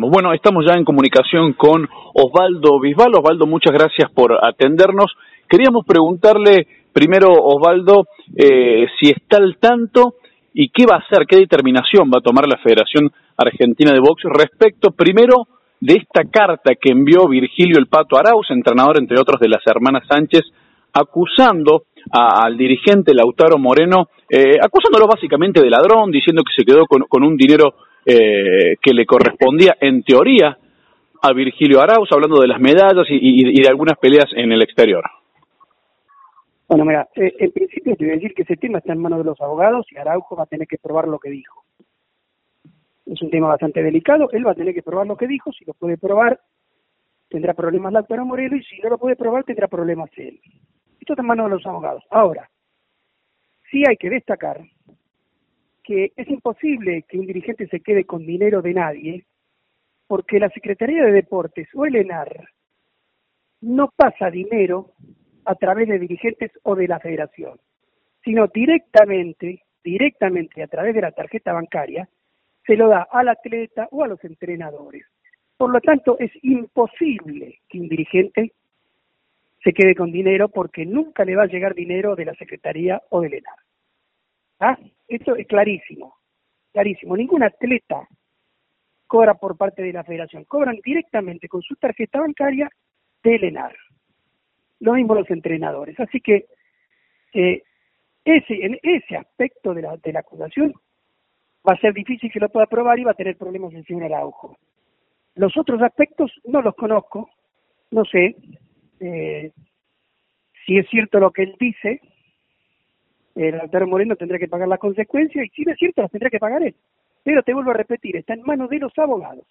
Bueno, estamos ya en comunicación con Osvaldo Bisbal. Osvaldo, muchas gracias por atendernos. Queríamos preguntarle primero, Osvaldo, eh, si está al tanto y qué va a hacer, qué determinación va a tomar la Federación Argentina de Box respecto, primero, de esta carta que envió Virgilio El Pato Arauz, entrenador, entre otros, de las hermanas Sánchez, acusando al dirigente Lautaro Moreno, eh, acusándolo básicamente de ladrón, diciendo que se quedó con un dinero eh, que le correspondía en teoría a Virgilio Arauz, hablando de las medallas y, de algunas peleas en el exterior. Bueno, mira, eh, en principio te voy a decir que ese tema está en manos de los abogados y Araujo va a tener que probar lo que dijo. Es un tema bastante delicado, él va a tener que probar lo que dijo, si lo puede probar tendrá problemas Lautaro Moreno y si no lo puede probar tendrá problemas él. Esto está en manos de los abogados. Ahora, sí hay que destacar que es imposible que un dirigente se quede con dinero de nadie, porque la Secretaría de Deportes o el ENAR no pasa dinero a través de dirigentes o de la federación, sino directamente, directamente a través de la tarjeta bancaria, se lo da al atleta o a los entrenadores. Por lo tanto, es imposible que un dirigente se quede con dinero porque nunca le va a llegar dinero de la Secretaría o del ENAR. ¿Ah? Esto es clarísimo, clarísimo. Ningún atleta cobra por parte de la federación, cobran directamente con su tarjeta bancaria del ENAR. Lo mismo los entrenadores. Así que eh, ese, en ese aspecto de la, de la acusación va a ser difícil que lo pueda probar y va a tener problemas el señor Araujo. Los otros aspectos no los conozco, no sé eh, si es cierto lo que él dice, el Altero Moreno tendrá que pagar las consecuencias y si no es cierto las tendrá que pagar él. Pero te vuelvo a repetir, está en manos de los abogados.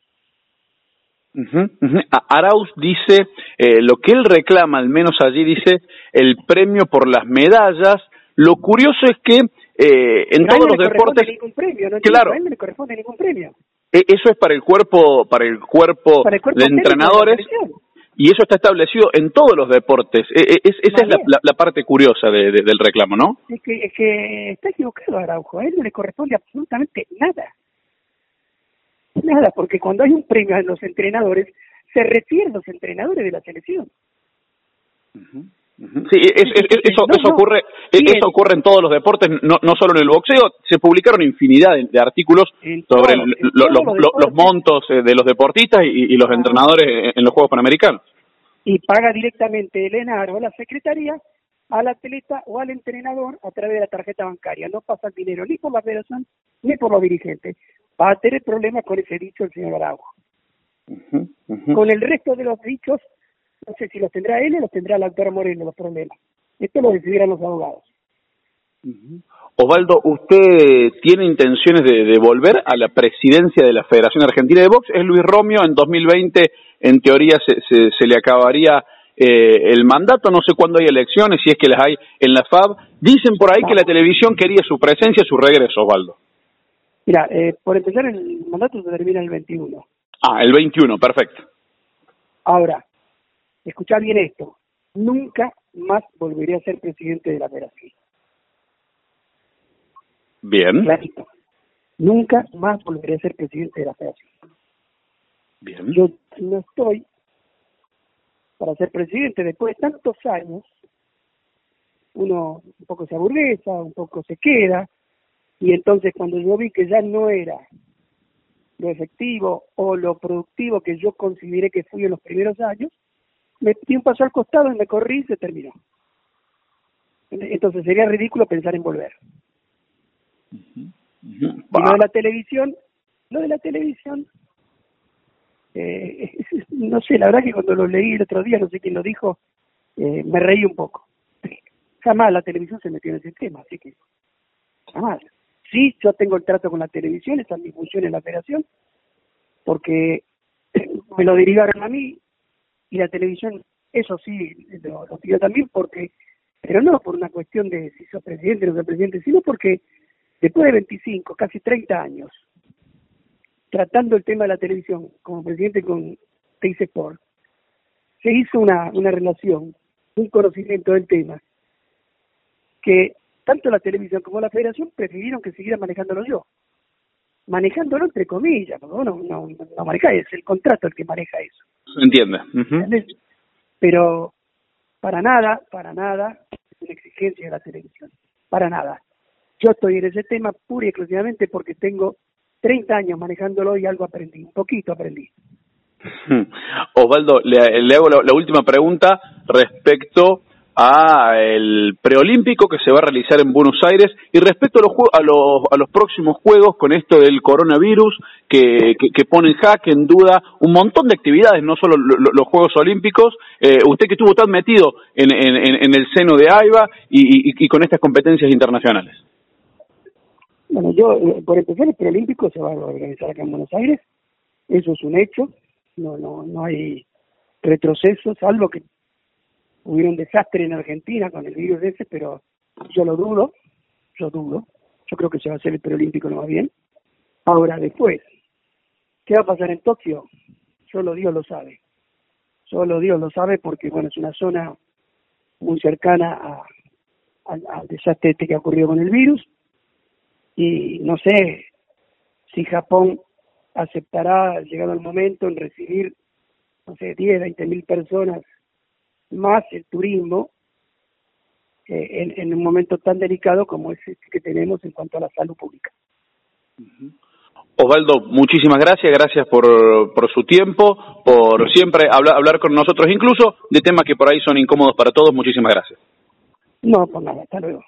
Arauz dice, eh, lo que él reclama, al menos allí dice, el premio por las medallas. Lo curioso es que eh, en todos los deportes, ningún premio, no claro, a él no le corresponde ningún premio. E, eso es para el cuerpo, para el cuerpo, de entrenadores y eso está establecido en todos los deportes. E, e, es, esa es la, parte curiosa del reclamo, ¿no? Es que, es que está equivocado Araujo, a él no le corresponde absolutamente nada. Nada, porque cuando hay un premio a los entrenadores, se refieren los entrenadores de la selección. Sí, eso, eso ocurre, eso ocurre en todos los deportes, no, no solo en el boxeo. Se publicaron infinidad de, artículos sobre los, montos eh, de los deportistas y, los ah. entrenadores en los Juegos Panamericanos. Y paga directamente el ENAR o la Secretaría al atleta o al entrenador a través de la tarjeta bancaria. No pasa el dinero ni por la federación ni por los dirigentes. Va a tener problemas con ese dicho el señor Araujo. Con el resto de los dichos no sé si los tendrá él o los tendrá la doctora Moreno los problemas. Esto lo decidirán los abogados. Osvaldo, ¿usted tiene intenciones de, volver a la presidencia de la Federación Argentina de Box? Es Luis Romio, en 2020 en teoría se, se, le acabaría eh, el mandato, no sé cuándo hay elecciones, si es que las hay en la FAB. Dicen por ahí que la televisión quería su presencia, su regreso, Osvaldo. Mira, eh, por empezar el mandato se termina el 21. Ah, el 21, perfecto. Ahora, escuchar bien esto, nunca más volveré a ser presidente de la federación. Bien. Clarito. Nunca más volveré a ser presidente de la federación. Bien. Yo no estoy para ser presidente después de tantos años. Uno un poco se aburguesa, un poco se queda, y entonces cuando yo vi que ya no era lo efectivo o lo productivo que yo consideré que fui en los primeros años, me di un paso al costado y me corrí y se terminó. Entonces sería ridículo pensar en volver. Y lo de la televisión, lo de la televisión, eh, no sé, la verdad que cuando lo leí el otro día, no sé quién lo dijo, eh, me reí un poco. Jamás la televisión se metió en ese tema, así que jamás. Sí, yo tengo el trato con la televisión, esa es mi función en la operación, porque me lo derivaron a mí, y la televisión, eso sí, lo, lo también porque, pero no por una cuestión de si sos presidente o no sos presidente, sino porque después de 25, casi 30 años, tratando el tema de la televisión como presidente con Teis Sport, se hizo una, una relación, un conocimiento del tema, que tanto la televisión como la federación prefirieron que siguiera manejándolo yo. manejándolo entre comillas, porque no, no, no maneja, es el contrato el que maneja eso. Entiende. Pero para nada, para nada, es una exigencia de la televisión, para nada. Yo estoy en ese tema pura y exclusivamente porque tengo 30 años manejándolo y algo aprendí, un poquito aprendí. Osvaldo, le, hago la, última pregunta respecto a el preolímpico que se va a realizar en Buenos Aires y respecto a los, a los, a los próximos juegos con esto del coronavirus que, que, pone en jaque, en duda, un montón de actividades, no solo los Juegos Olímpicos. Eh, usted que estuvo tan metido en, en, el seno de AIBA y, y, con estas competencias internacionales. Bueno, yo, eh, por empezar, el preolímpico se va a organizar acá en Buenos Aires, eso es un hecho, no, no, no hay retroceso, salvo que hubiera un desastre en Argentina con el virus ese, pero yo lo dudo, yo dudo, yo creo que se va a hacer el preolímpico lo más bien. Ahora, después, ¿qué va a pasar en Tokio? Solo Dios lo sabe. Solo Dios lo sabe porque, bueno, es una zona muy cercana al desastre este que ha ocurrido con el virus. Y no sé si Japón aceptará, llegado el momento, en recibir, no sé, 10, 20 mil personas más el turismo eh, en, un momento tan delicado como ese que tenemos en cuanto a la salud pública. Osvaldo, muchísimas gracias, gracias por, por su tiempo, por siempre hablar, hablar con nosotros, incluso de temas que por ahí son incómodos para todos. Muchísimas gracias. No, por nada, hasta luego.